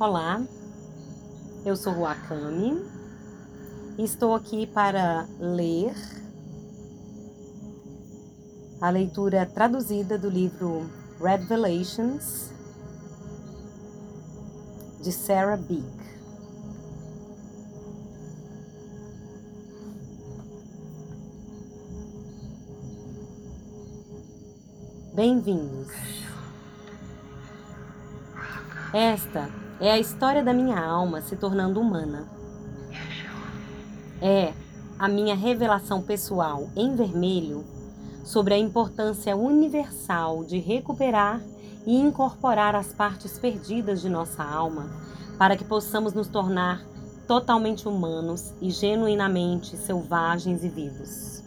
Olá, eu sou Wakami e estou aqui para ler a leitura traduzida do livro Revelations de Sarah Beek. Bem-vindos. Esta é a história da minha alma se tornando humana. É a minha revelação pessoal em vermelho sobre a importância universal de recuperar e incorporar as partes perdidas de nossa alma para que possamos nos tornar totalmente humanos e genuinamente selvagens e vivos.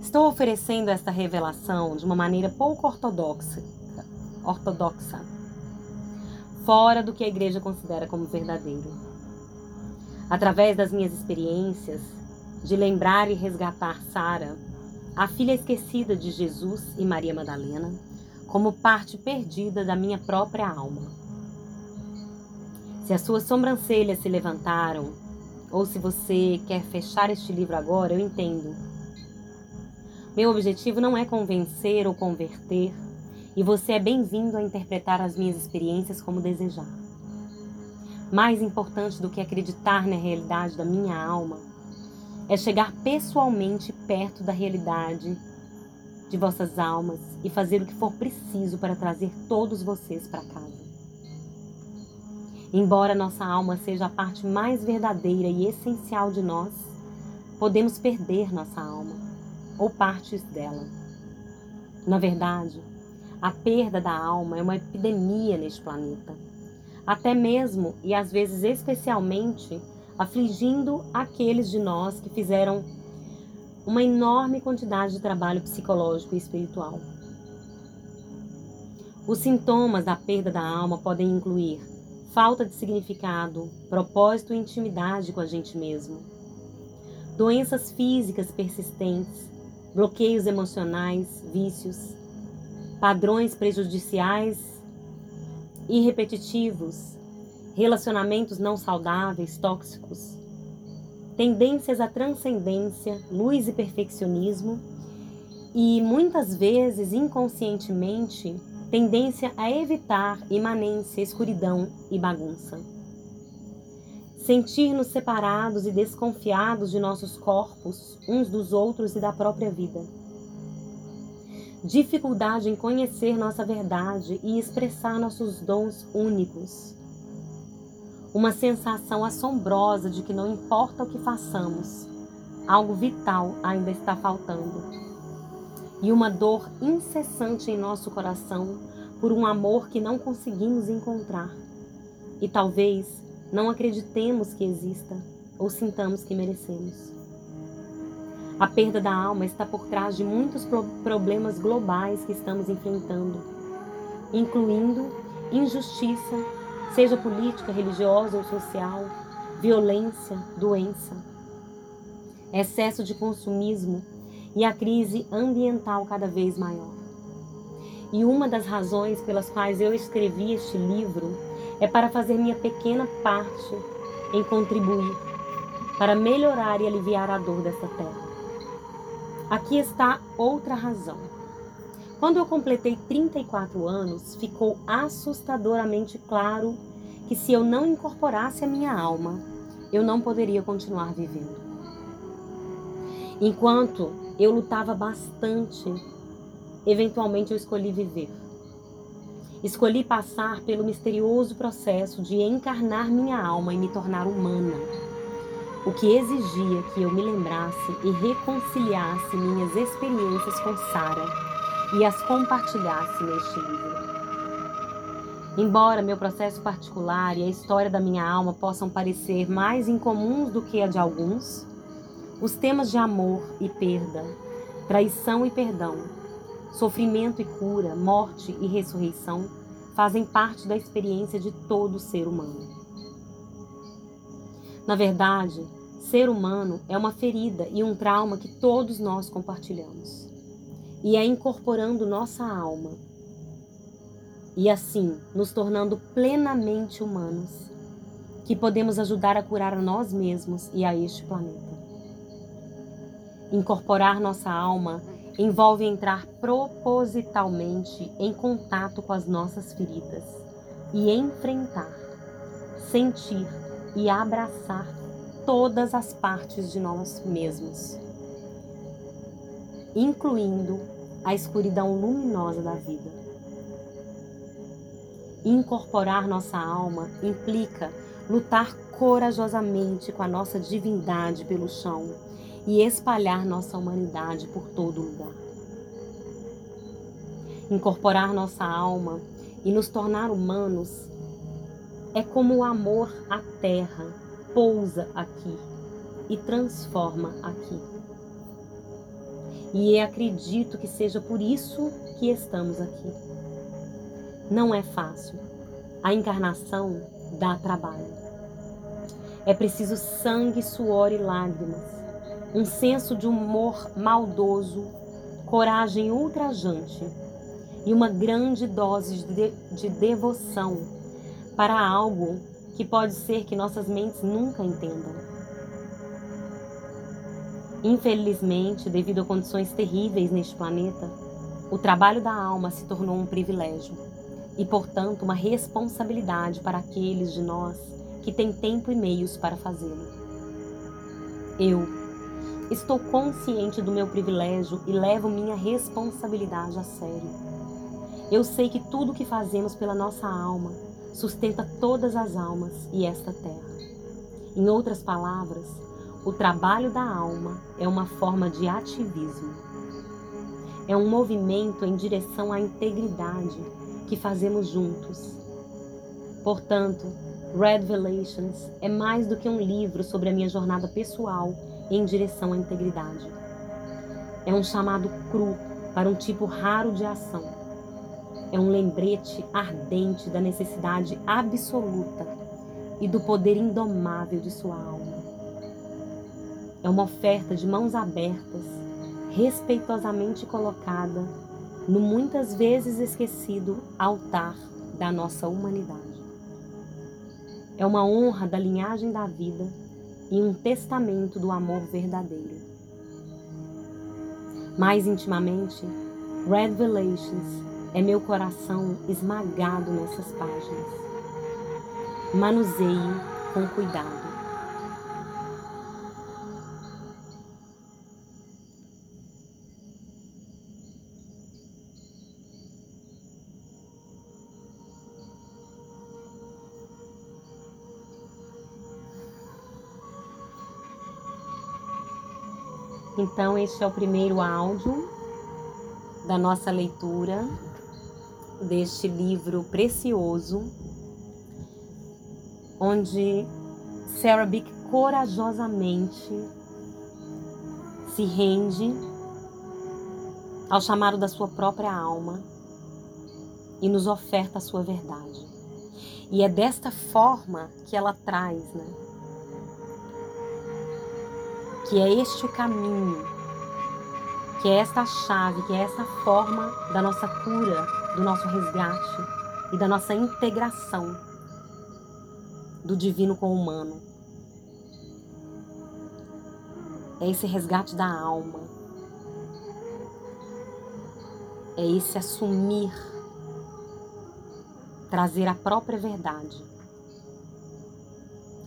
Estou oferecendo esta revelação de uma maneira pouco ortodoxa, ortodoxa fora do que a igreja considera como verdadeiro. Através das minhas experiências de lembrar e resgatar Sara, a filha esquecida de Jesus e Maria Madalena, como parte perdida da minha própria alma. Se as suas sobrancelhas se levantaram, ou se você quer fechar este livro agora, eu entendo. Meu objetivo não é convencer ou converter, e você é bem-vindo a interpretar as minhas experiências como desejar. Mais importante do que acreditar na realidade da minha alma é chegar pessoalmente perto da realidade de vossas almas e fazer o que for preciso para trazer todos vocês para casa. Embora nossa alma seja a parte mais verdadeira e essencial de nós, podemos perder nossa alma ou partes dela. Na verdade, a perda da alma é uma epidemia neste planeta. Até mesmo e às vezes especialmente afligindo aqueles de nós que fizeram uma enorme quantidade de trabalho psicológico e espiritual. Os sintomas da perda da alma podem incluir falta de significado, propósito e intimidade com a gente mesmo, doenças físicas persistentes, bloqueios emocionais, vícios, padrões prejudiciais e repetitivos, relacionamentos não saudáveis, tóxicos, tendências à transcendência, luz e perfeccionismo e muitas vezes inconscientemente tendência a evitar imanência, escuridão e bagunça. Sentir-nos separados e desconfiados de nossos corpos, uns dos outros e da própria vida dificuldade em conhecer nossa verdade e expressar nossos dons únicos. Uma sensação assombrosa de que não importa o que façamos, algo vital ainda está faltando. E uma dor incessante em nosso coração por um amor que não conseguimos encontrar. E talvez não acreditemos que exista ou sintamos que merecemos. A perda da alma está por trás de muitos problemas globais que estamos enfrentando, incluindo injustiça, seja política, religiosa ou social, violência, doença, excesso de consumismo e a crise ambiental cada vez maior. E uma das razões pelas quais eu escrevi este livro é para fazer minha pequena parte em contribuir para melhorar e aliviar a dor dessa terra. Aqui está outra razão. Quando eu completei 34 anos, ficou assustadoramente claro que se eu não incorporasse a minha alma, eu não poderia continuar vivendo. Enquanto eu lutava bastante, eventualmente eu escolhi viver. Escolhi passar pelo misterioso processo de encarnar minha alma e me tornar humana o que exigia que eu me lembrasse e reconciliasse minhas experiências com Sara e as compartilhasse neste livro. Embora meu processo particular e a história da minha alma possam parecer mais incomuns do que a de alguns, os temas de amor e perda, traição e perdão, sofrimento e cura, morte e ressurreição fazem parte da experiência de todo ser humano. Na verdade, ser humano é uma ferida e um trauma que todos nós compartilhamos. E é incorporando nossa alma e assim nos tornando plenamente humanos, que podemos ajudar a curar a nós mesmos e a este planeta. Incorporar nossa alma envolve entrar propositalmente em contato com as nossas feridas e enfrentar, sentir e abraçar todas as partes de nós mesmos, incluindo a escuridão luminosa da vida. Incorporar nossa alma implica lutar corajosamente com a nossa divindade pelo chão e espalhar nossa humanidade por todo lugar. Incorporar nossa alma e nos tornar humanos é como o amor à terra pousa aqui e transforma aqui. E acredito que seja por isso que estamos aqui. Não é fácil. A encarnação dá trabalho. É preciso sangue, suor e lágrimas, um senso de humor maldoso, coragem ultrajante e uma grande dose de, de devoção para algo que pode ser que nossas mentes nunca entendam. Infelizmente, devido a condições terríveis neste planeta, o trabalho da alma se tornou um privilégio e, portanto, uma responsabilidade para aqueles de nós que têm tempo e meios para fazê-lo. Eu estou consciente do meu privilégio e levo minha responsabilidade a sério. Eu sei que tudo o que fazemos pela nossa alma sustenta todas as almas e esta terra. Em outras palavras, o trabalho da alma é uma forma de ativismo. É um movimento em direção à integridade que fazemos juntos. Portanto, Red Revelations é mais do que um livro sobre a minha jornada pessoal em direção à integridade. É um chamado cru para um tipo raro de ação é um lembrete ardente da necessidade absoluta e do poder indomável de sua alma. É uma oferta de mãos abertas, respeitosamente colocada no muitas vezes esquecido altar da nossa humanidade. É uma honra da linhagem da vida e um testamento do amor verdadeiro. Mais intimamente, Revelations é meu coração esmagado nessas páginas. Manuseie com cuidado. Então, este é o primeiro áudio da nossa leitura deste livro precioso, onde Sarah Bick corajosamente se rende ao chamado da sua própria alma e nos oferta a sua verdade. E é desta forma que ela traz, né? Que é este o caminho, que é esta chave, que é essa forma da nossa cura do nosso resgate e da nossa integração do divino com o humano. É esse resgate da alma. É esse assumir, trazer a própria verdade,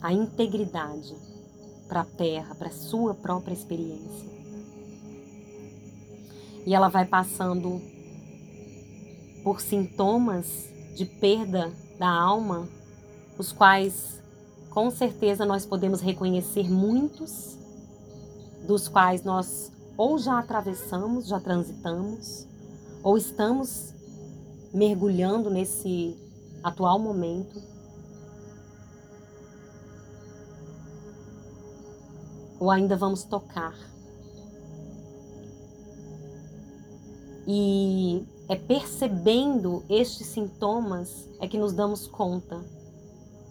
a integridade para a terra, para a sua própria experiência. E ela vai passando por sintomas de perda da alma, os quais com certeza nós podemos reconhecer muitos, dos quais nós ou já atravessamos, já transitamos, ou estamos mergulhando nesse atual momento. Ou ainda vamos tocar. E é percebendo estes sintomas é que nos damos conta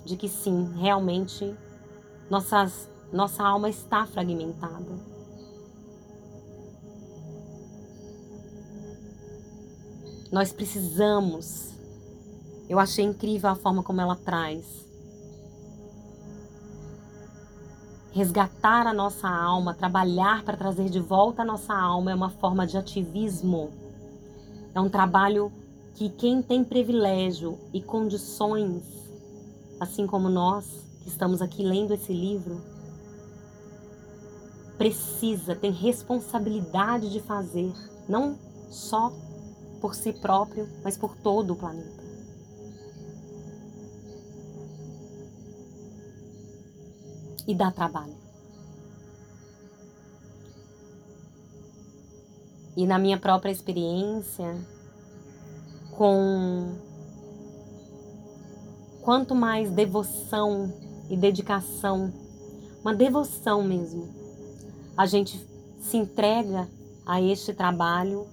de que sim, realmente nossas, nossa alma está fragmentada. Nós precisamos Eu achei incrível a forma como ela traz. Resgatar a nossa alma, trabalhar para trazer de volta a nossa alma é uma forma de ativismo. É um trabalho que quem tem privilégio e condições, assim como nós que estamos aqui lendo esse livro, precisa, tem responsabilidade de fazer, não só por si próprio, mas por todo o planeta. E dá trabalho. E na minha própria experiência, com quanto mais devoção e dedicação, uma devoção mesmo, a gente se entrega a este trabalho,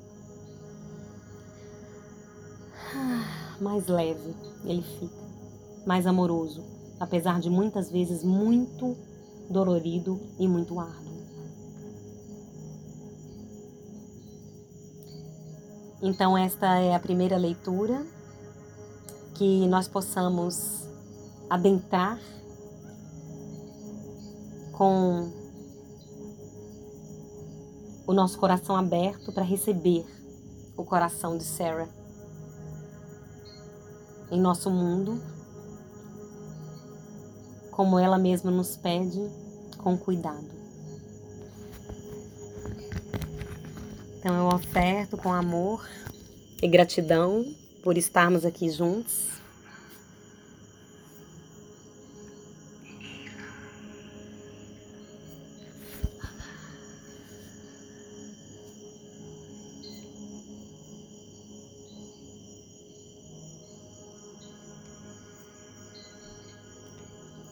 mais leve ele fica, mais amoroso, apesar de muitas vezes muito dolorido e muito árduo. Então, esta é a primeira leitura, que nós possamos adentrar com o nosso coração aberto para receber o coração de Sarah em nosso mundo, como ela mesma nos pede, com cuidado. Então eu oferto com amor e gratidão por estarmos aqui juntos.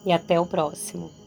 e até o próximo.